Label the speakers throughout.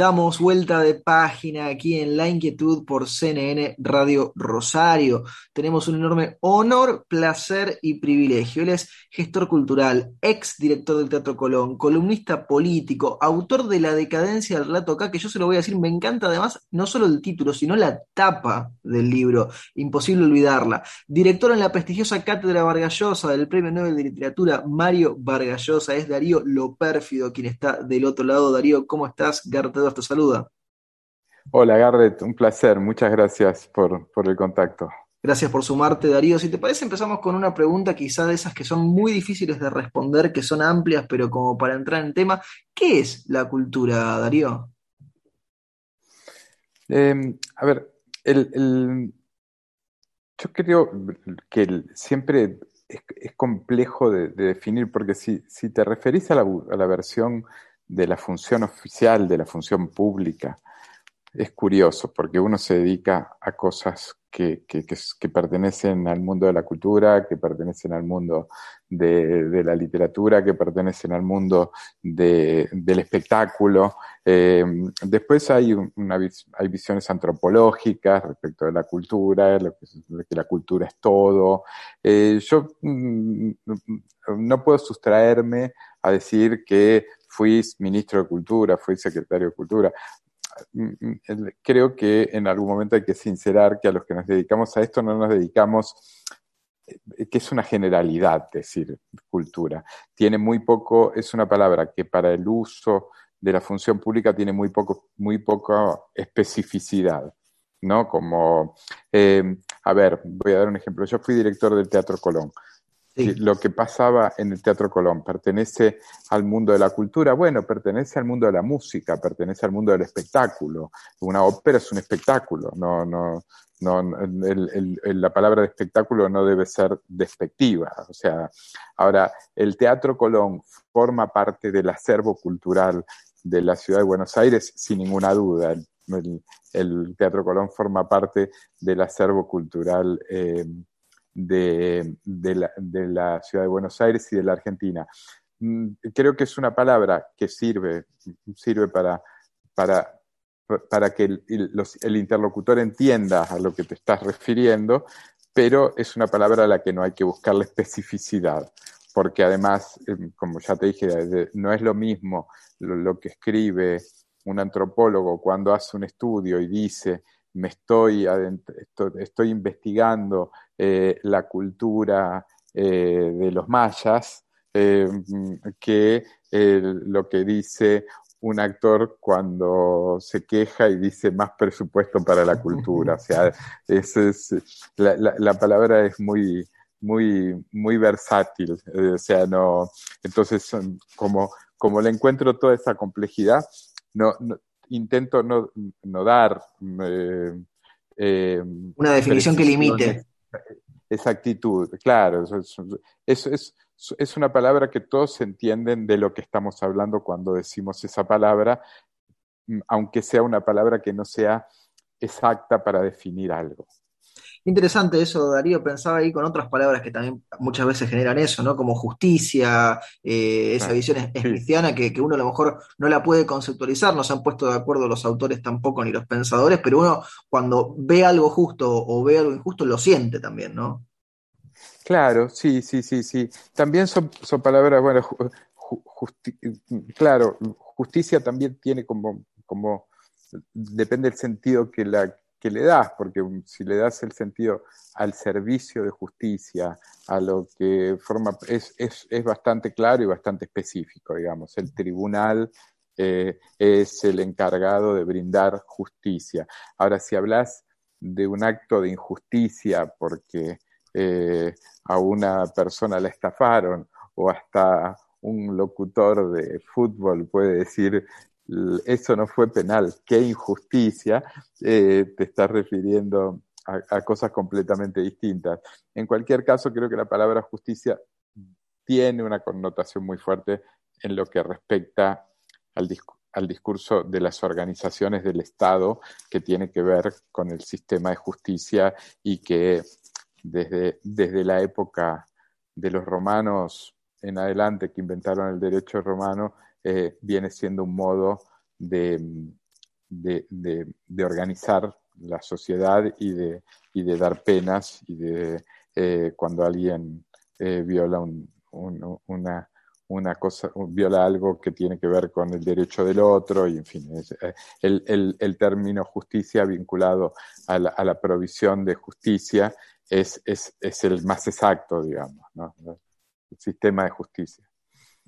Speaker 1: Damos vuelta de página aquí en La Inquietud por CNN Radio Rosario. Tenemos un enorme honor, placer y privilegio. Él es gestor cultural, ex director del Teatro Colón, columnista político, autor de La decadencia del relato acá, que yo se lo voy a decir, me encanta además no solo el título, sino la tapa del libro, imposible olvidarla. Director en la prestigiosa Cátedra Vargallosa del Premio Nobel de Literatura, Mario Vargallosa, es Darío Lopérfido quien está del otro lado. Darío, ¿cómo estás? Garret te saluda.
Speaker 2: Hola Garrett, un placer, muchas gracias por, el contacto.
Speaker 1: Gracias por sumarte, Darío. Si te parece, empezamos con una pregunta quizá de esas que son muy difíciles de responder, que son amplias, pero como para entrar en tema, ¿qué es la cultura, Darío?
Speaker 2: Em, a ver, el, yo creo que siempre es, complejo de, definir, porque si, si te referís a la, a la versión de la función oficial, de la función pública. Es curioso porque uno se dedica a cosas que, pertenecen al mundo de la cultura, que pertenecen al mundo de, la literatura, que pertenecen al mundo del espectáculo. Eh, después hay, una, hay visiones antropológicas respecto de la cultura, lo que, la cultura es todo. Eh, yo mm, no puedo sustraerme a decir que fui ministro de Cultura, fui secretario de Cultura. Mm, mm, creo que en algún momento hay que sincerar que a los que nos dedicamos a esto no nos dedicamos, eh, que es una generalidad decir cultura. Tiene muy poco, es una palabra que para el uso de la función pública tiene muy poco, muy poca especificidad. ¿no? Como, eh, a ver, voy a dar un ejemplo. Yo fui director del Teatro Colón. Lo que pasaba en el Teatro Colón pertenece al mundo de la cultura, bueno, pertenece al mundo de la música, pertenece al mundo del espectáculo. Una ópera es un espectáculo, no, no, no, la palabra de espectáculo no debe ser despectiva. O sea, ahora, el Teatro Colón forma parte del acervo cultural de la ciudad de Buenos Aires, sin ninguna duda. El, Teatro Colón forma parte del acervo cultural eh, de, la, ciudad de Buenos Aires y de la Argentina. Mm, creo que es una palabra que sirve, sirve para, para, para que el, interlocutor entienda a lo que te estás refiriendo, pero es una palabra a la que no hay que buscar la especificidad, porque además, em, como ya te dije, no es lo mismo lo que escribe un antropólogo cuando hace un estudio y dice me estoy, estoy, investigando eh, la cultura eh, de los mayas, eh, que lo que dice un actor cuando se queja y dice más presupuesto para la cultura. O sea, es, la, palabra es muy, muy, muy versátil. o sea, no, entonces, como, como le encuentro toda esa complejidad, no, intento no, no dar...
Speaker 1: Eh, eh, una definición que limite.
Speaker 2: Esa actitud, claro. Es, es, es, una palabra que todos entienden de lo que estamos hablando cuando decimos esa palabra, mm, aunque sea una palabra que no sea exacta para definir algo.
Speaker 1: Interesante eso, Darío. Pensaba ahí con otras palabras que también muchas veces generan eso, ¿no? Como justicia, eh, esa visión cristiana que, uno a lo mejor no la puede conceptualizar, no se han puesto de acuerdo los autores tampoco ni los pensadores, pero uno cuando ve algo justo o ve algo injusto lo siente también, ¿no?
Speaker 2: Claro, sí, sí, sí, sí. También son, son palabras, bueno, claro, justicia también tiene como, como, depende del sentido que la, que le das, porque si le das el sentido al servicio de justicia, a lo que forma, es, es, es bastante claro y bastante específico, digamos. El tribunal eh, es el encargado de brindar justicia. Ahora, si hablas de un acto de injusticia porque eh, a una persona la estafaron o hasta un locutor de fútbol puede decir eso no fue penal, qué injusticia, eh, te estás refiriendo a, cosas completamente distintas. En cualquier caso, creo que la palabra justicia tiene una connotación muy fuerte en lo que respecta al, al discurso de las organizaciones del Estado que tiene que ver con el sistema de justicia y que desde, desde la época de los romanos en adelante que inventaron el derecho romano eh, viene siendo un modo de, de, organizar la sociedad y de, y de dar penas y de eh, cuando alguien eh, viola una, una cosa, viola algo que tiene que ver con el derecho del otro, y en fin, el, el, término justicia vinculado a la, a la provisión de justicia es, es, es, el más exacto, digamos, ¿no? el sistema de justicia.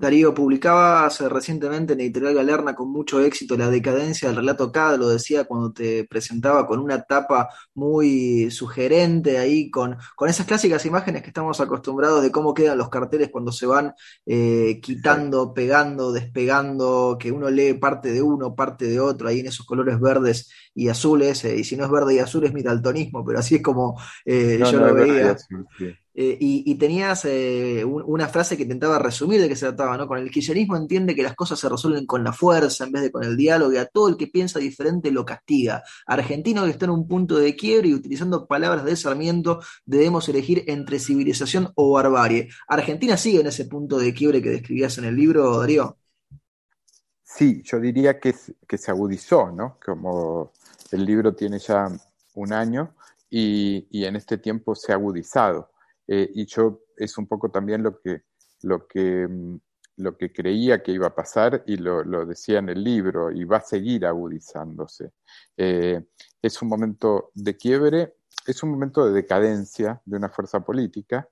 Speaker 1: Darío, publicaba hace recientemente en Editorial Galerna con mucho éxito La decadencia del relato K, lo decía cuando te presentaba con una tapa muy sugerente ahí, con, con esas clásicas imágenes que estamos acostumbrados de cómo quedan los carteles cuando se van eh, quitando, pegando, despegando, que uno lee parte de uno, parte de otro, ahí en esos colores verdes y azules, eh, y si no es verde y azul es mi daltonismo, pero así es como eh, yo lo veía. Eh, y, tenías eh, una frase que intentaba resumir de qué se trataba, ¿no? Con el kirchnerismo entiende que las cosas se resuelven con la fuerza en vez de con el diálogo y a todo el que piensa diferente lo castiga. Argentino que está en un punto de quiebre y utilizando palabras de Sarmiento debemos elegir entre civilización o barbarie. ¿Argentina sigue en ese punto de quiebre que describías en el libro, Darío?
Speaker 2: Sí, yo diría que, se agudizó, ¿no? Como el libro tiene ya un año y en este tiempo se ha agudizado. Eh, y yo es un poco también lo que, lo que, mm, lo que creía que iba a pasar y lo, lo decía en el libro y va a seguir agudizándose. Eh, es un momento de quiebre, es un momento de decadencia de una fuerza política.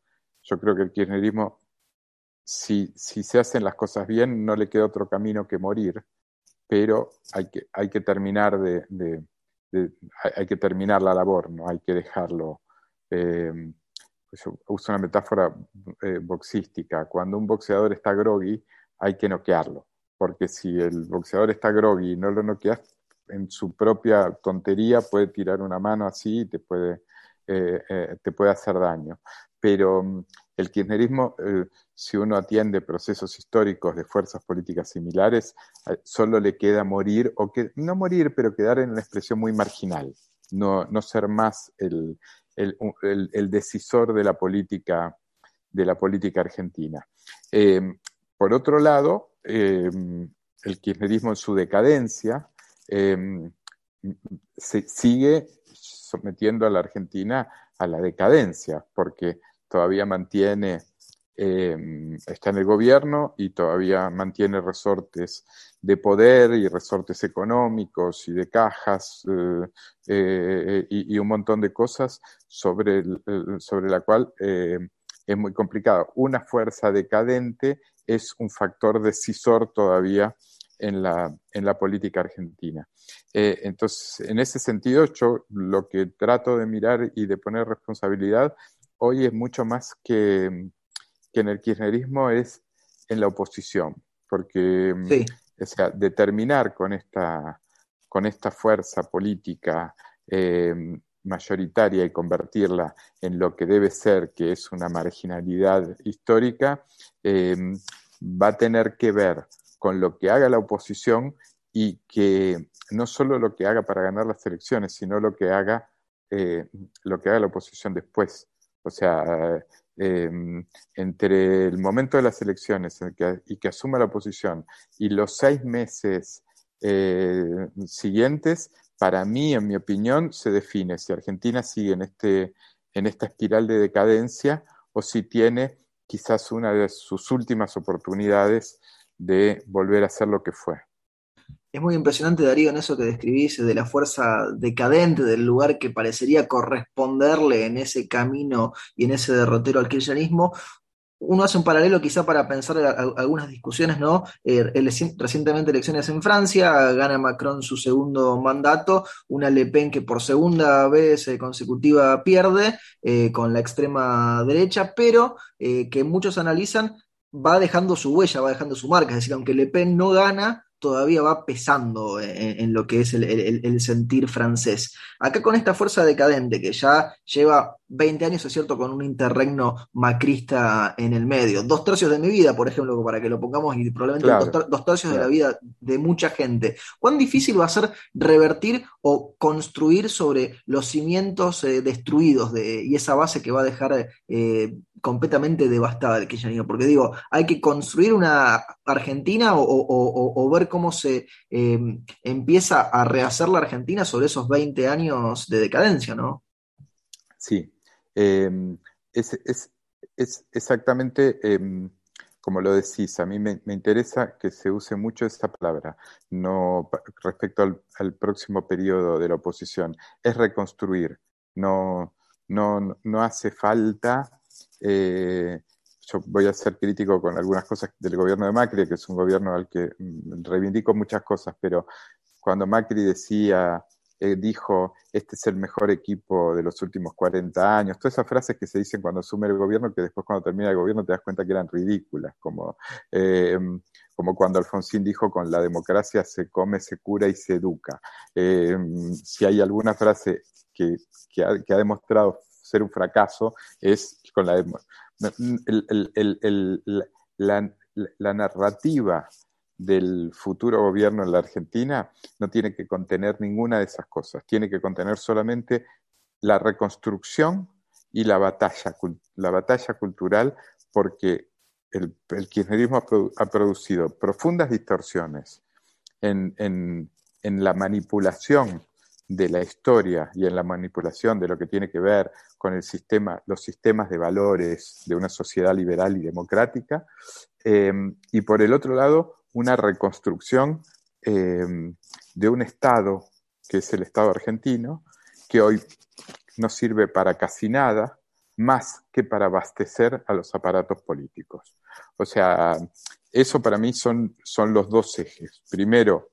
Speaker 2: Yo creo que el kirchnerismo, si, si se hacen las cosas bien, no le queda otro camino que morir, pero hay que, hay que terminar de, hay que terminar la labor, no hay que dejarlo. Eh, pues uso una metáfora eh, boxística, cuando un boxeador está groggy hay que noquearlo, porque si el boxeador está groggy y no lo noqueas, en su propia tontería puede tirar una mano así y te puede, eh, eh, te puede hacer daño. Pero mm, el kirchnerismo, si uno atiende procesos históricos de fuerzas políticas similares, solo le queda morir, o que no morir, pero quedar en una expresión muy marginal, no, ser más el, el, decisor de la política, de la política argentina. Eh, por otro lado, eh, el kirchnerismo en su decadencia eh, se sigue sometiendo a la Argentina a la decadencia, porque todavía mantiene eh, está en el gobierno y todavía mantiene resortes de poder y resortes económicos y de cajas eh, eh, y, un montón de cosas sobre, sobre la cual es muy complicado. Una fuerza decadente es un factor decisor todavía en la, en la política argentina. entonces, en ese sentido, yo lo que trato de mirar y de poner responsabilidad hoy es mucho más que que en el kirchnerismo es en la oposición, porque mm, o sea, determinar con esta, con esta fuerza política eh, mayoritaria y convertirla en lo que debe ser, que es una marginalidad histórica, eh, va a tener que ver con lo que haga la oposición y que no solo lo que haga para ganar las elecciones, sino lo que haga, eh, lo que haga la oposición después. O sea, Em, entre el momento de las elecciones y que asuma la oposición y los seis meses eh, siguientes, para mí, en mi opinión, se define si Argentina sigue en, este, en esta espiral de decadencia o si tiene quizás una de sus últimas oportunidades de volver a ser lo que fue.
Speaker 1: Es muy impresionante, Darío, en eso que describís de la fuerza decadente del lugar que parecería corresponderle en ese camino y en ese derrotero al kirchnerismo. Uno hace un paralelo quizá para pensar algunas discusiones, ¿no? Eh, recientemente elecciones en Francia, gana Macron su segundo mandato, una Le Pen que por segunda vez eh, consecutiva pierde eh, con la extrema derecha, pero que muchos analizan va dejando su huella, va dejando su marca, es decir, aunque Le Pen no gana, todavía va pesando en, lo que es el, sentir francés. Acá con esta fuerza decadente que ya lleva 20 años, es cierto, con un interregno macrista en el medio. Dos tercios de mi vida, por ejemplo, para que lo pongamos, y probablemente dos, tercios de la vida de mucha gente. ¿Cuán difícil va a ser revertir o construir sobre los cimientos eh, destruidos de, y esa base que va a dejar eh, completamente devastada el kirchnerismo? Porque digo, hay que construir una Argentina o, ver cómo se em, empieza a rehacer la Argentina sobre esos 20 años de decadencia, ¿no?
Speaker 2: Sí, em, es, exactamente em, como lo decís. A mí me, interesa que se use mucho esta palabra, no respecto al, próximo periodo de la oposición. Es reconstruir, no, no, no hace falta eh, yo voy a ser crítico con algunas cosas del gobierno de Macri, que es un gobierno al que mm, reivindico muchas cosas, pero cuando Macri decía, eh, dijo, este es el mejor equipo de los últimos 40 años, todas esas frases que se dicen cuando asume el gobierno, que después cuando termina el gobierno te das cuenta que eran ridículas, como, eh, como cuando Alfonsín dijo, con la democracia se come, se cura y se educa. Eh, si hay alguna frase que, que ha demostrado ser un fracaso, es con la, la, narrativa del futuro gobierno en la Argentina no tiene que contener ninguna de esas cosas, tiene que contener solamente la reconstrucción y la batalla, la batalla cultural, porque el, kirchnerismo ha, producido profundas distorsiones en, en la manipulación de la historia y en la manipulación de lo que tiene que ver con el sistema, los sistemas de valores de una sociedad liberal y democrática, eh, y por el otro lado, una reconstrucción eh, de un Estado, que es el Estado argentino, que hoy no sirve para casi nada, más que para abastecer a los aparatos políticos. O sea, eso para mí son, son los dos ejes. Primero,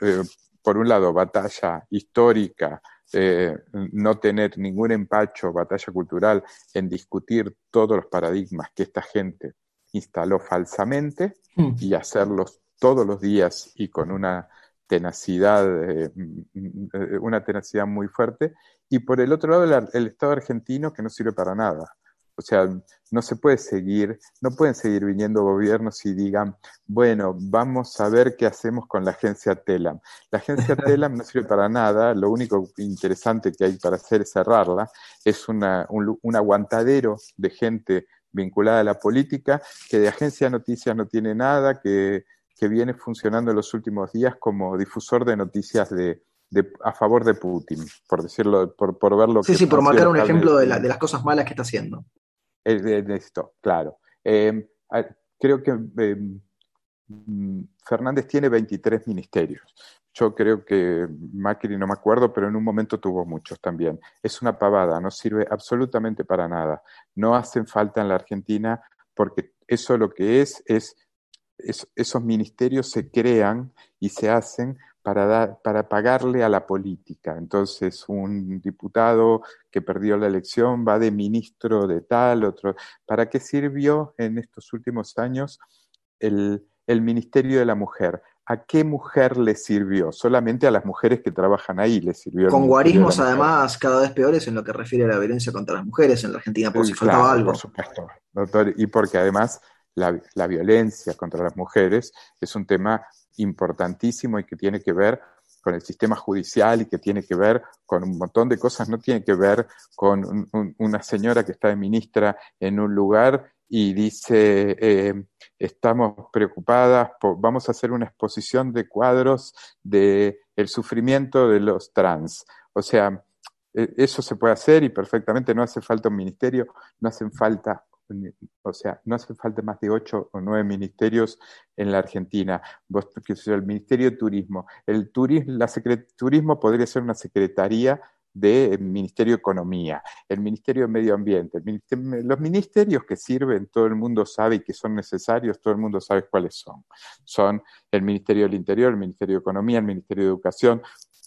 Speaker 2: eh, por un lado, batalla histórica, eh, no tener ningún empacho, batalla cultural en discutir todos los paradigmas que esta gente instaló falsamente mm. y hacerlos todos los días y con una tenacidad, eh, mm, eh, una tenacidad muy fuerte. Y por el otro lado, el Estado argentino que no sirve para nada. O sea, no se puede seguir, no pueden seguir viniendo gobiernos y digan, bueno, vamos a ver qué hacemos con la agencia TELAM. La agencia TELAM no sirve para nada, lo único interesante que hay para hacer es cerrarla, es una, un, aguantadero de gente vinculada a la política, que de agencia de noticias no tiene nada, que, que viene funcionando en los últimos días como difusor de noticias de, de, a favor de Putin, por decirlo, por, por verlo.
Speaker 1: Sí, sí, por marcar un ejemplo de, de, las cosas malas que está haciendo
Speaker 2: esto, claro. Em, creo que em, mm, Fernández tiene 23 ministerios. Yo creo que Macri, no me acuerdo, pero en un momento tuvo muchos también. Es una pavada, no sirve absolutamente para nada. No hacen falta en la Argentina porque eso lo que es, es esos ministerios se crean y se hacen para, dar, para pagarle a la política. Entonces, un diputado que perdió la elección va de ministro de tal, otro. ¿Para qué sirvió en estos últimos años el, el Ministerio de la Mujer? ¿A qué mujer le sirvió? Solamente a las mujeres que trabajan ahí le sirvió.
Speaker 1: Con guarismos, además, cada vez peores en lo que refiere a la violencia contra las mujeres en la Argentina, por si faltaba algo.
Speaker 2: Por supuesto, doctor, y porque además la, la, violencia contra las mujeres es un tema importantísimo y que tiene que ver con el sistema judicial y que tiene que ver con un montón de cosas, no tiene que ver con una señora que está de ministra en un lugar y dice, eh, estamos preocupadas, vamos a hacer una exposición de cuadros de el sufrimiento de los trans. O sea, e, eso se puede hacer y perfectamente no hace falta un ministerio, no hacen falta o sea, no hace falta más de ocho o nueve ministerios en la Argentina. Vos, el Ministerio de Turismo. El turismo, la turismo podría ser una secretaría del Ministerio de Economía, el Ministerio de Medio Ambiente, los ministerios que sirven, todo el mundo sabe y que son necesarios, todo el mundo sabe cuáles son. Son el Ministerio del Interior, el Ministerio de Economía, el Ministerio de Educación,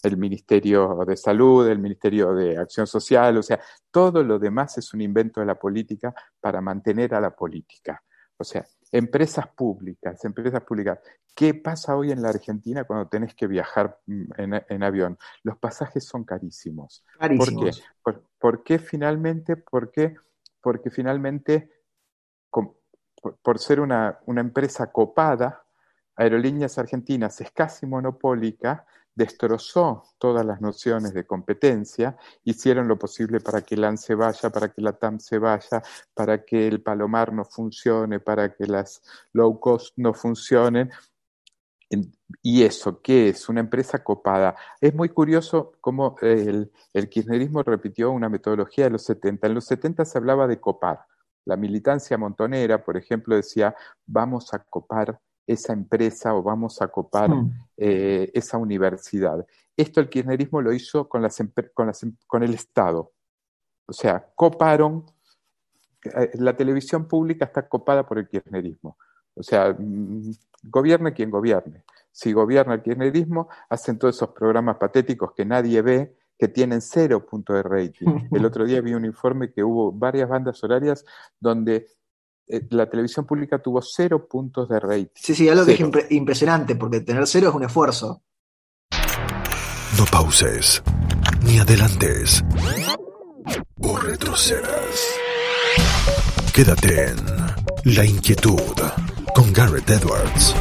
Speaker 2: el Ministerio de Salud, el Ministerio de Acción Social, o sea, todo lo demás es un invento de la política para mantener a la política. O sea, Empresas públicas, empresas públicas. ¿Qué pasa hoy en la Argentina cuando tenés que viajar mm, en, avión? Los pasajes son carísimos.
Speaker 1: ¿Por
Speaker 2: qué? ¿Por, qué finalmente? ¿Por qué? Porque finalmente, por, ser una, una empresa copada, Aerolíneas Argentinas es casi monopólica, destrozó todas las nociones de competencia, hicieron lo posible para que el AN se vaya, para que la TAM se vaya, para que el Palomar no funcione, para que las low cost no funcionen. Y eso, ¿qué es? Una empresa copada. Es muy curioso cómo el, el kirchnerismo repitió una metodología de los 70. En los 70 se hablaba de copar. La militancia montonera, por ejemplo, decía, vamos a copar esa empresa o vamos a copar eh, esa universidad. Esto el kirchnerismo lo hizo con, las, con, las, con el Estado. O sea, coparon, eh, la televisión pública está copada por el kirchnerismo. O sea, mm, gobierne quien gobierne. Si gobierna el kirchnerismo, hacen todos esos programas patéticos que nadie ve, que tienen cero punto de rating. El otro día vi un informe que hubo varias bandas horarias donde la televisión pública tuvo cero puntos de rating.
Speaker 1: Sí, sí, algo que es impresionante, porque tener cero es un esfuerzo.
Speaker 3: No pauses, ni adelantes, o retrocedas. Quédate en La Inquietud con Garrett Edwards.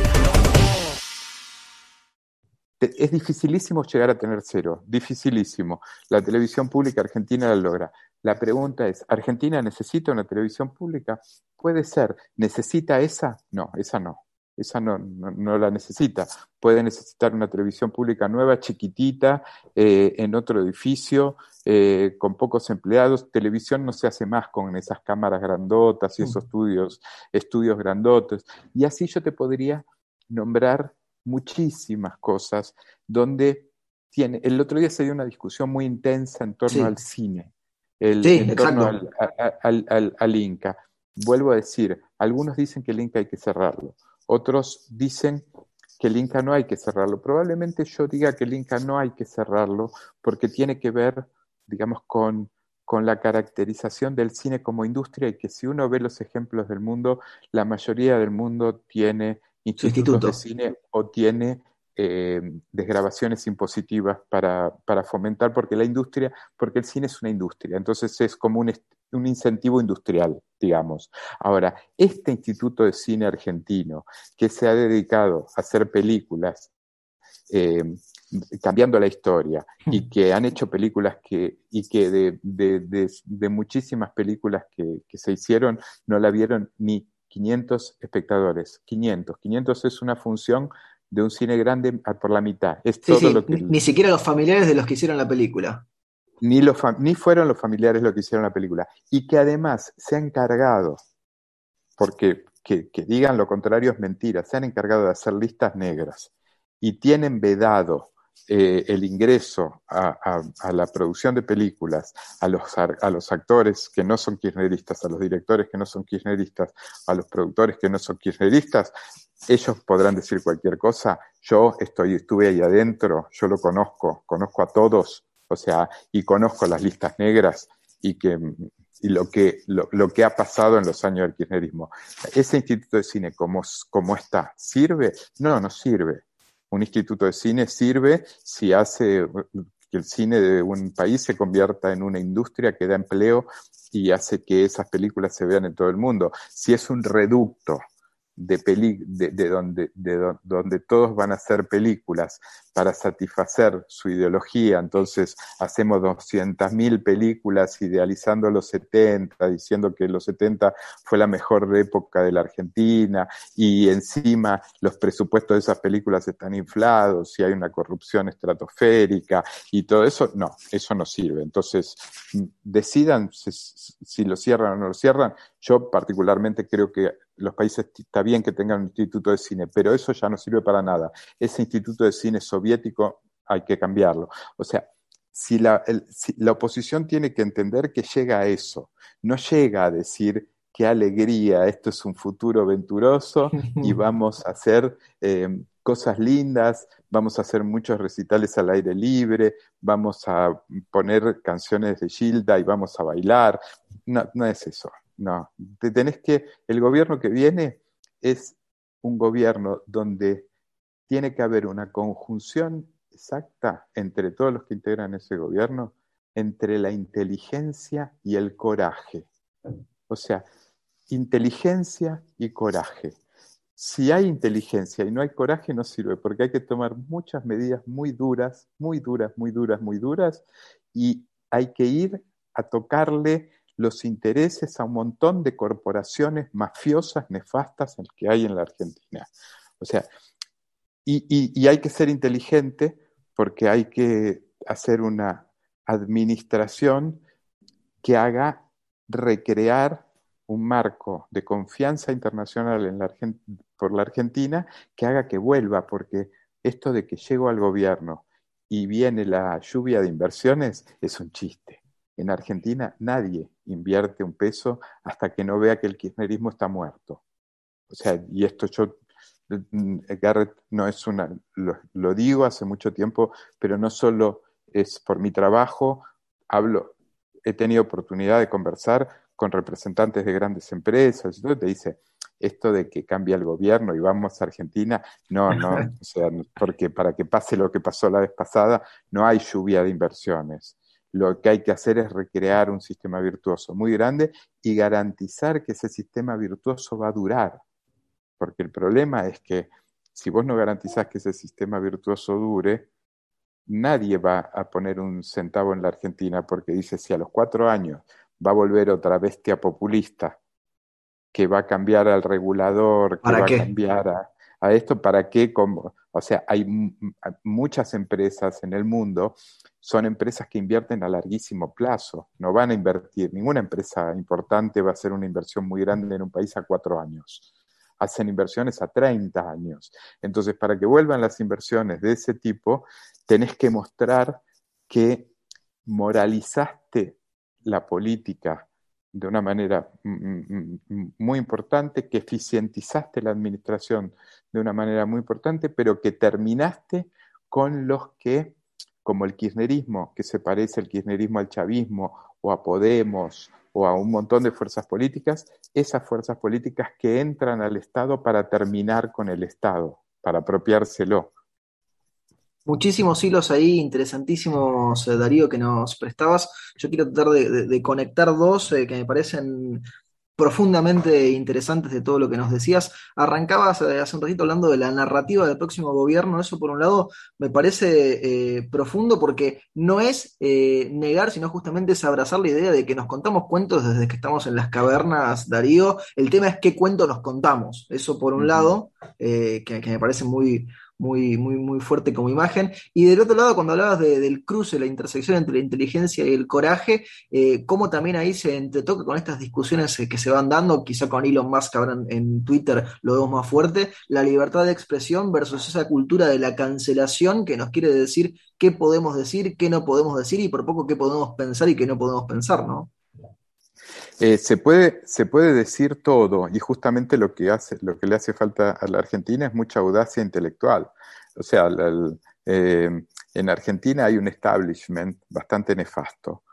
Speaker 2: Es dificilísimo llegar a tener cero, dificilísimo. La televisión pública argentina la logra. La pregunta es, ¿Argentina necesita una televisión pública? Puede ser. ¿Necesita esa? No, esa no. Esa no, no, la necesita. Puede necesitar una televisión pública nueva, chiquitita, eh, en otro edificio, eh, con pocos empleados. Televisión no se hace más con esas cámaras grandotas y esos mm. estudios, estudios grandotes. Y así yo te podría nombrar muchísimas cosas donde tiene. El otro día se dio una discusión muy intensa en torno al cine el, en torno al, Inca. Vuelvo a decir, algunos dicen que el Inca hay que cerrarlo, otros dicen que el Inca no hay que cerrarlo. Probablemente yo diga que el Inca no hay que cerrarlo porque tiene que ver, digamos, con, con la caracterización del cine como industria y que si uno ve los ejemplos del mundo, la mayoría del mundo tiene institutos de cine o tiene eh, desgrabaciones impositivas para, para, fomentar, porque la industria, porque el cine es una industria, entonces es como un, un incentivo industrial, digamos. Ahora, este Instituto de Cine Argentino, que se ha dedicado a hacer películas, eh, cambiando la historia y hmm. que han hecho películas que, y que de, de, de, muchísimas películas que, que, se hicieron no la vieron ni 500 espectadores. 500. 500 es una función de un cine grande por la mitad. Es todo lo que...
Speaker 1: Ni siquiera los familiares de los que hicieron la película.
Speaker 2: Ni, los ni fueron los familiares los que hicieron la película. Y que además se han encargado, porque que, digan lo contrario es mentira, se han encargado de hacer listas negras y tienen vedado eh, el ingreso a, la producción de películas, a los, a los actores que no son kirchneristas, a los directores que no son kirchneristas, a los productores que no son kirchneristas, ellos podrán decir cualquier cosa, yo estoy, estuve ahí adentro, yo lo conozco, conozco a todos, o sea, y conozco las listas negras y que y lo que, lo, que ha pasado en los años del kirchnerismo. ¿Ese instituto de cine como está sirve? No, no sirve. Un instituto de cine sirve si hace que el cine de un país se convierta en una industria que da empleo y hace que esas películas se vean en todo el mundo. Si es un reducto de, peli de, de, donde, de donde todos van a hacer películas para satisfacer su ideología, entonces hacemos 200.000 películas idealizando los 70, diciendo que los 70 fue la mejor época de la Argentina y encima los presupuestos de esas películas están inflados y hay una corrupción estratosférica y todo eso, no, eso no sirve. Entonces, decidan si, si lo cierran o no lo cierran. Yo particularmente creo que los países está bien que tengan un instituto de cine, pero eso ya no sirve para nada. Ese instituto de cine soviético hay que cambiarlo. O sea, si la, la oposición tiene que entender que llega a eso, no llega a decir qué alegría, esto es un futuro venturoso y vamos a hacer eh, cosas lindas, vamos a hacer muchos recitales al aire libre, vamos a poner canciones de Gilda y vamos a bailar. No, no es eso. No, te tenés que, el gobierno que viene es un gobierno donde tiene que haber una conjunción exacta entre todos los que integran ese gobierno, entre la inteligencia y el coraje. O sea, inteligencia y coraje. Si hay inteligencia y no hay coraje, no sirve, porque hay que tomar muchas medidas muy duras, muy duras, muy duras, muy duras, y hay que ir a tocarle los intereses a un montón de corporaciones mafiosas, nefastas que hay en la Argentina. O sea, y, hay que ser inteligente porque hay que hacer una administración que haga recrear un marco de confianza internacional en la por la Argentina que haga que vuelva, porque esto de que llego al gobierno y viene la lluvia de inversiones es un chiste. En Argentina nadie invierte un peso hasta que no vea que el kirchnerismo está muerto. O sea, y esto yo, mm, Garrett, no es una, lo, digo hace mucho tiempo, pero no solo es por mi trabajo, hablo, he tenido oportunidad de conversar con representantes de grandes empresas, y todo, te dice, esto de que cambia el gobierno y vamos a Argentina, no, no, o sea, porque para que pase lo que pasó la vez pasada, no hay lluvia de inversiones lo que hay que hacer es recrear un sistema virtuoso muy grande y garantizar que ese sistema virtuoso va a durar. Porque el problema es que si vos no garantizás que ese sistema virtuoso dure, nadie va a poner un centavo en la Argentina porque dice si a los cuatro años va a volver otra bestia populista que va a cambiar al regulador, que va a cambiar a, a, esto, ¿para qué? Como, o sea, hay muchas empresas en el mundo son empresas que invierten a larguísimo plazo, no van a invertir, ninguna empresa importante va a hacer una inversión muy grande en un país a cuatro años, hacen inversiones a 30 años. Entonces, para que vuelvan las inversiones de ese tipo, tenés que mostrar que moralizaste la política de una manera muy importante, que eficientizaste la administración de una manera muy importante, pero que terminaste con los que como el kirchnerismo, que se parece al kirchnerismo al chavismo o a Podemos o a un montón de fuerzas políticas, esas fuerzas políticas que entran al Estado para terminar con el Estado, para apropiárselo.
Speaker 1: Muchísimos hilos ahí, interesantísimos, eh, Darío, que nos prestabas. Yo quiero tratar de, conectar dos eh, que me parecen profundamente interesantes de todo lo que nos decías. Arrancabas eh, hace un ratito hablando de la narrativa del próximo gobierno. Eso, por un lado, me parece eh, profundo porque no es eh, negar, sino justamente es abrazar la idea de que nos contamos cuentos desde que estamos en las cavernas, Darío. El tema es qué cuento nos contamos. Eso, por un lado, que, me parece muy, muy, muy, muy fuerte como imagen. Y del otro lado, cuando hablabas del cruce, la intersección entre la inteligencia y el coraje, eh, cómo también ahí se entretoca con estas discusiones eh, que se van dando, quizá con Elon Musk ahora en, Twitter lo vemos más fuerte, la libertad de expresión versus esa cultura de la cancelación que nos quiere decir qué podemos decir, qué no podemos decir y por poco qué podemos pensar y qué no podemos pensar, ¿no?
Speaker 2: Eh, se, puede, se puede decir todo y justamente lo que, hace, lo que le hace falta a la Argentina es mucha audacia intelectual. O sea, eh, en Argentina hay un establishment bastante nefasto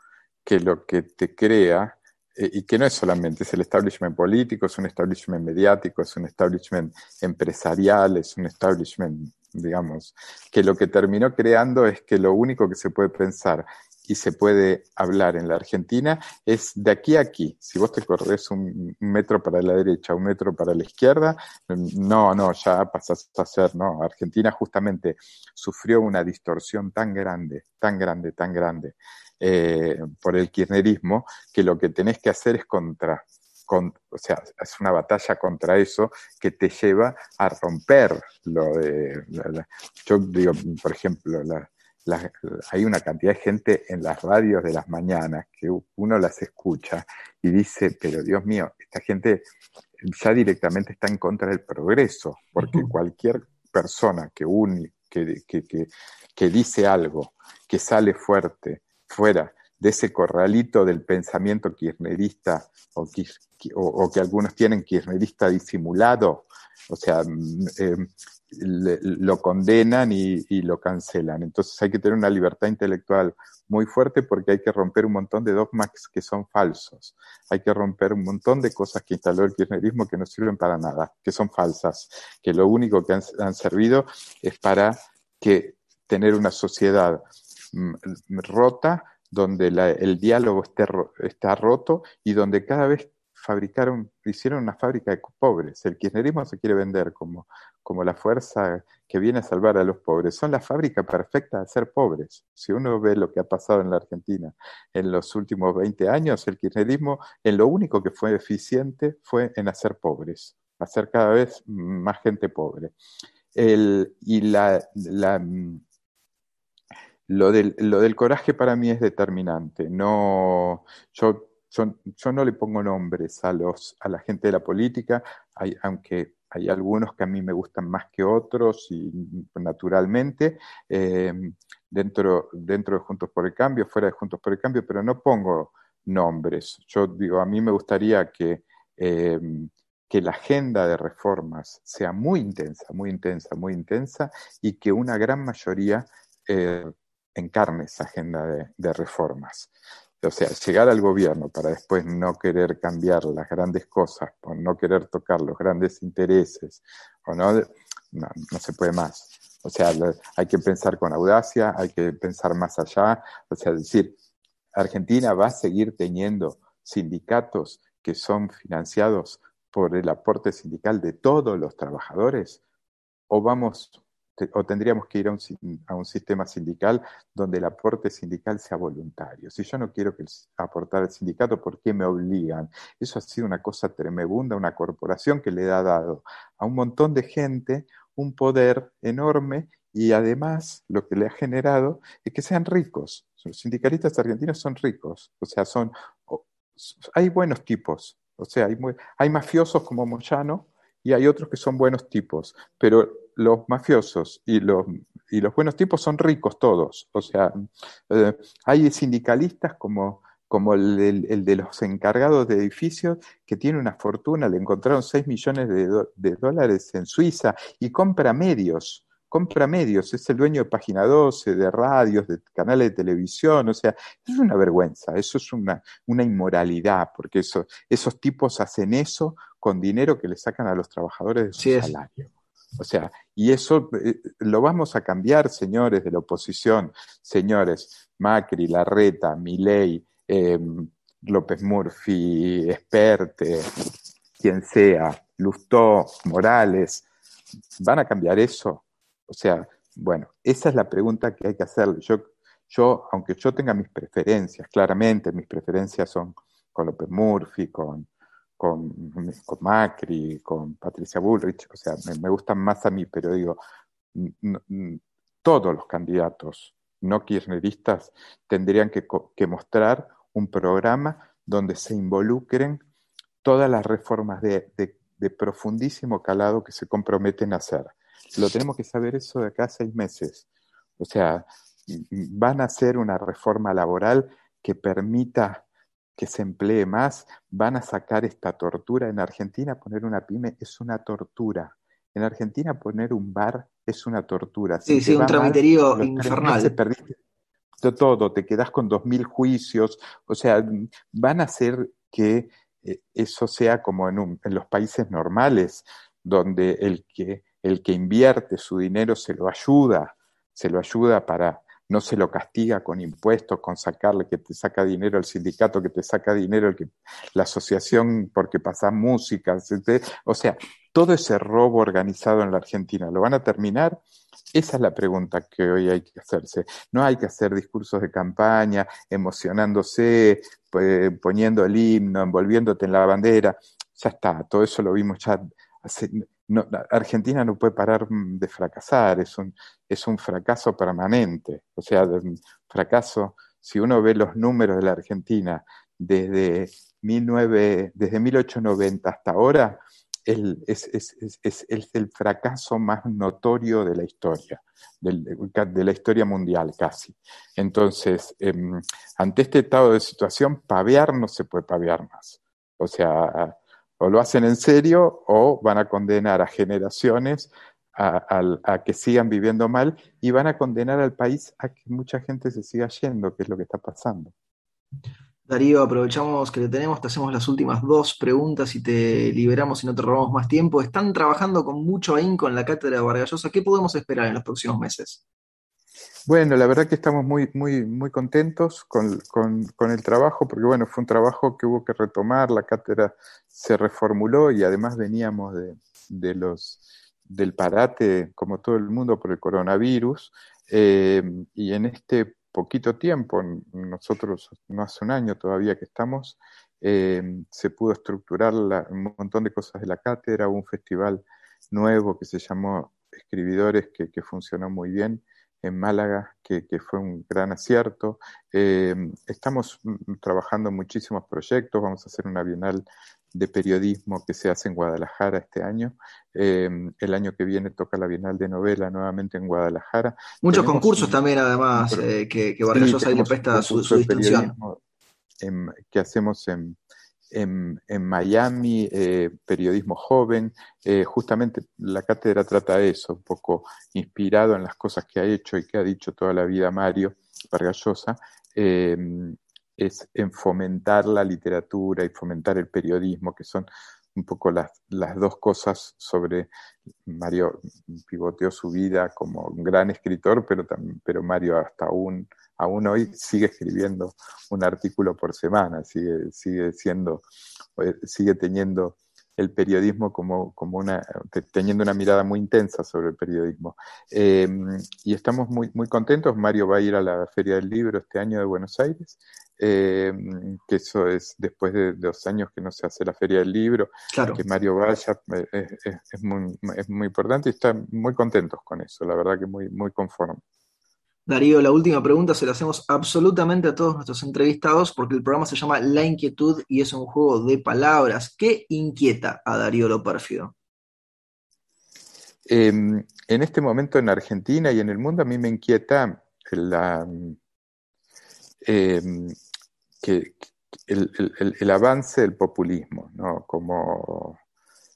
Speaker 2: que lo que te crea, eh, y que no es solamente, es el establishment político, es un establishment mediático, es un establishment empresarial, es un establishment, digamos, que lo que terminó creando es que lo único que se puede pensar y se puede hablar en la Argentina es de aquí a aquí. Si vos te corres un metro para la derecha, un metro para la izquierda, no, no, ya pasas a ser, no. Argentina justamente sufrió una distorsión tan grande, tan grande, tan grande eh, por el kirchnerismo, que lo que tenés que hacer es contra, o sea, es una batalla contra eso que te lleva a romper lo de, yo digo, por ejemplo, la, hay una cantidad de gente en las radios de las mañanas que uno las escucha y dice, pero Dios mío, esta gente ya directamente está en contra del progreso, porque cualquier persona que, que, que, que, dice algo, que sale fuerte, fuera de ese corralito del pensamiento kirchnerista o, o, que algunos tienen kirchnerista disimulado, o sea, mm, eh, lo condenan y, lo cancelan. Entonces hay que tener una libertad intelectual muy fuerte porque hay que romper un montón de dogmas que son falsos. Hay que romper un montón de cosas que instaló el kirchnerismo que no sirven para nada, que son falsas, que lo único que han, servido es para que tener una sociedad mm, rota donde el diálogo esté, está roto y donde cada vez fabricaron, hicieron una fábrica de pobres. El kirchnerismo se quiere vender como, como la fuerza que viene a salvar a los pobres. Son la fábrica perfecta de ser pobres. Si uno ve lo que ha pasado en la Argentina en los últimos 20 años, el kirchnerismo en lo único que fue eficiente fue en hacer pobres, hacer cada vez más gente pobre. El, y la, la, lo, del, lo del coraje para mí es determinante. No, yo yo, no le pongo nombres a, los, a la gente de la política, hay, aunque hay algunos que a mí me gustan más que otros y naturalmente eh, dentro, dentro de Juntos por el Cambio, fuera de Juntos por el Cambio, pero no pongo nombres. Yo digo, a mí me gustaría que, eh, que la agenda de reformas sea muy intensa, muy intensa, muy intensa y que una gran mayoría eh, encarne esa agenda de reformas o sea, llegar al gobierno para después no querer cambiar las grandes cosas, o no querer tocar los grandes intereses, o no, no, se puede más. O sea, hay que pensar con audacia, hay que pensar más allá. O sea, decir, Argentina va a seguir teniendo sindicatos que son financiados por el aporte sindical de todos los trabajadores, o vamos o tendríamos que ir a un, sistema sindical donde el aporte sindical sea voluntario. Si yo no quiero que aportar al sindicato, ¿por qué me obligan? Eso ha sido una cosa tremenda, una corporación que le ha dado a un montón de gente un poder enorme y además lo que le ha generado es que sean ricos. Los sindicalistas argentinos son ricos, o sea, son, hay buenos tipos, o sea, hay, hay mafiosos como Moyano y hay otros que son buenos tipos, pero los mafiosos y los, y los buenos tipos son ricos todos. O sea, eh, hay sindicalistas como, como el, de los encargados de edificios que tiene una fortuna, le encontraron 6 millones de, dólares en Suiza y compra medios compra medios, es el dueño de Página 12, de radios, de canales de televisión, o sea, es una vergüenza, eso es una, una inmoralidad, porque eso, esos tipos hacen eso con dinero que le sacan a los trabajadores de su salario. O sea, y eso eh, lo vamos a cambiar, señores de la oposición, señores Macri, Larreta, Milei, eh, López Murphy, Esperte, quien sea, Lustó, Morales, ¿van a cambiar eso? O sea, bueno, esa es la pregunta que hay que hacer. Yo, yo, aunque yo tenga mis preferencias, claramente mis preferencias son con López Murphy, con, con, Macri, con Patricia Bullrich, o sea, me, gustan más a mí, pero digo, todos los candidatos no kirchneristas tendrían que, mostrar un programa donde se involucren todas las reformas de, de, profundísimo calado que se comprometen a hacer. Lo tenemos que saber eso de acá a seis meses. O sea, van a hacer una reforma laboral que permita que se emplee más, van a sacar esta tortura. En Argentina poner una pyme es una tortura. En Argentina poner un bar es una tortura.
Speaker 1: Sí, sí, un tramiterío infernal.
Speaker 2: Perdiste todo, te quedas con dos mil juicios. O sea, van a hacer que eh, eso sea como en, en los países normales, donde el que, el que invierte su dinero se lo ayuda, se lo ayuda para no se lo castiga con impuestos, con sacarle que te saca dinero el sindicato, que te saca dinero el que, la asociación porque pasa música, o sea, todo ese robo organizado en la Argentina, ¿lo van a terminar? Esa es la pregunta que hoy hay que hacerse. No hay que hacer discursos de campaña, emocionándose, poniendo el himno, envolviéndote en la bandera. Ya está, todo eso lo vimos ya hace, Argentina no puede parar mm, de fracasar, es un, es un fracaso permanente. O sea, un fracaso, si uno ve los números de la Argentina desde, 19, desde 1890 hasta ahora, el, es, es, es, es, el fracaso más notorio de la historia, de la historia mundial casi. Entonces, em, ante este estado de situación, pavear no se puede pavear más. O sea, o lo hacen en serio o van a condenar a generaciones a, que sigan viviendo mal y van a condenar al país a que mucha gente se siga yendo, que es lo que está pasando.
Speaker 1: Darío, aprovechamos que te tenemos, te hacemos las últimas dos preguntas y te liberamos y no te robamos más tiempo. Están trabajando con mucho ahínco en la cátedra de Vargallosa. ¿Qué podemos esperar en los próximos meses?
Speaker 2: Bueno, la verdad que estamos muy, muy, muy contentos con, el trabajo, porque bueno, fue un trabajo que hubo que retomar, la cátedra se reformuló y además veníamos de, los del parate, como todo el mundo, por el coronavirus, eh, y en este poquito tiempo, nosotros no hace un año todavía que estamos, eh, se pudo estructurar un montón de cosas de la cátedra, un festival nuevo que se llamó Escribidores, que, que funcionó muy bien, en Málaga, que, fue un gran acierto. Eh, estamos mm, trabajando en muchísimos proyectos, vamos a hacer una bienal de periodismo que se hace en Guadalajara este año. Eh, el año que viene toca la Bienal de Novela nuevamente en Guadalajara.
Speaker 1: Muchos concursos también, además, eh, que, que Vargas Llosa le presta su, su distinción.
Speaker 2: que hacemos en, en, Miami, eh, periodismo joven. Eh, justamente la cátedra trata eso, un poco inspirado en las cosas que ha hecho y que ha dicho toda la vida Mario Vargallosa, eh, es en fomentar la literatura y fomentar el periodismo, que son un poco las, las dos cosas sobre Mario pivoteó su vida como un gran escritor, pero, pero Mario hasta un aún hoy sigue escribiendo un artículo por semana, sigue, sigue siendo, eh, sigue teniendo el periodismo como, como una, teniendo una mirada muy intensa sobre el periodismo. Eh, y estamos muy, muy contentos. Mario va a ir a la Feria del Libro este año de Buenos Aires, eh, que eso es después de, dos años que no se hace la Feria del Libro, que Mario vaya, es, muy, es muy importante y están muy contentos con eso, la verdad que muy, muy conforme.
Speaker 1: Darío, la última pregunta se la hacemos absolutamente a todos nuestros entrevistados porque el programa se llama La Inquietud y es un juego de palabras. ¿Qué inquieta a Darío lo?
Speaker 2: Em, en este momento en Argentina y en el mundo a mí me inquieta em, que, el, avance del populismo, ¿no? Como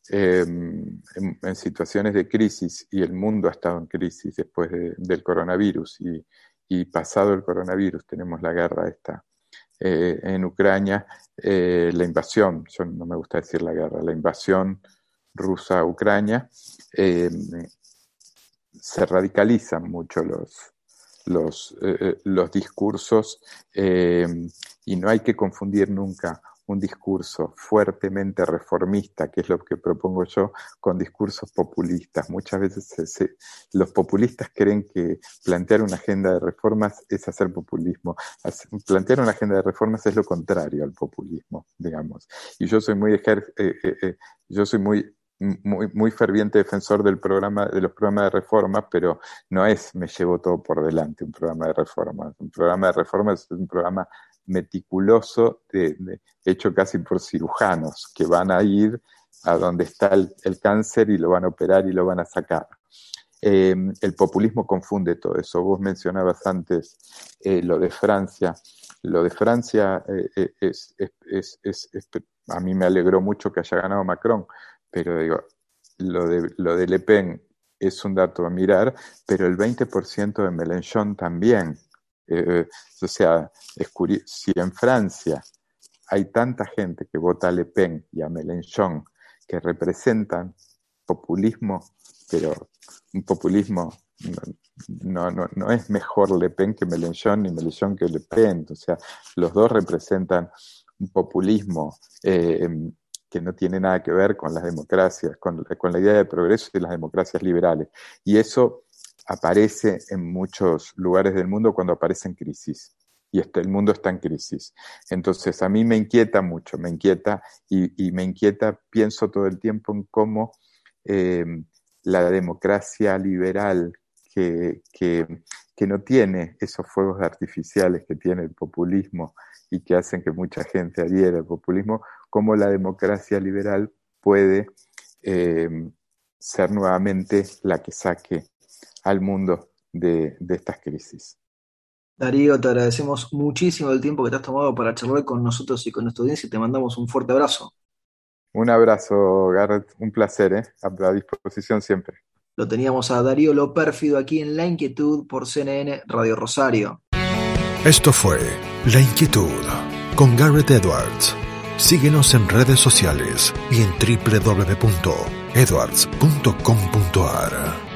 Speaker 2: Em, en, situaciones de crisis y el mundo ha estado en crisis después del coronavirus y, pasado el coronavirus tenemos la guerra esta eh, en Ucrania, eh, la invasión, yo no me gusta decir la guerra, la invasión rusa a Ucrania, em, se radicalizan mucho los, los, eh, discursos em, y no hay que confundir nunca un discurso fuertemente reformista, que es lo que propongo yo, con discursos populistas. Muchas veces los populistas creen que plantear una agenda de reformas es hacer populismo. Plantear una agenda de reformas es lo contrario al populismo, digamos. Y yo soy muy, eh, eh, eh, yo soy muy muy, muy ferviente defensor del programa, de los programas de reforma, pero no es me llevo todo por delante un programa de reformas. Un programa de reformas es un programa meticuloso, de, hecho casi por cirujanos, que van a ir a donde está el, cáncer y lo van a operar y lo van a sacar. Em, el populismo confunde todo eso. Vos mencionabas antes eh, lo de Francia. Lo de Francia eh, eh, es, es, es, a mí me alegró mucho que haya ganado Macron, pero digo, lo de, lo de Le Pen es un dato a mirar, pero el 20% de Mélenchon también. Eh, o sea, si en Francia hay tanta gente que vota a Le Pen y a Mélenchon que representan populismo, pero un populismo no, no, no es mejor Le Pen que Mélenchon ni Mélenchon que Le Pen. O sea, los dos representan un populismo eh, que no tiene nada que ver con las democracias, con, con la idea de progreso y las democracias liberales. Y eso aparece en muchos lugares del mundo cuando aparece en crisis. Y este, el mundo está en crisis. Entonces, a mí me inquieta mucho, me inquieta y, me inquieta, pienso todo el tiempo en cómo em, la democracia liberal que, que, que, no tiene esos fuegos artificiales que tiene el populismo y que hacen que mucha gente adhiera al populismo, cómo la democracia liberal puede em, ser nuevamente la que saque al mundo de, estas crisis.
Speaker 1: Darío, te agradecemos muchísimo el tiempo que te has tomado para charlar con nosotros y con nuestra audiencia y te mandamos un fuerte abrazo.
Speaker 2: Un abrazo, Garrett, un placer, ¿eh? a, a disposición siempre.
Speaker 1: Lo teníamos a Darío Lo Pérfido aquí en La Inquietud por CNN Radio Rosario.
Speaker 3: Esto fue La Inquietud con Garrett Edwards. Síguenos en redes sociales y en www.edwards.com.ar.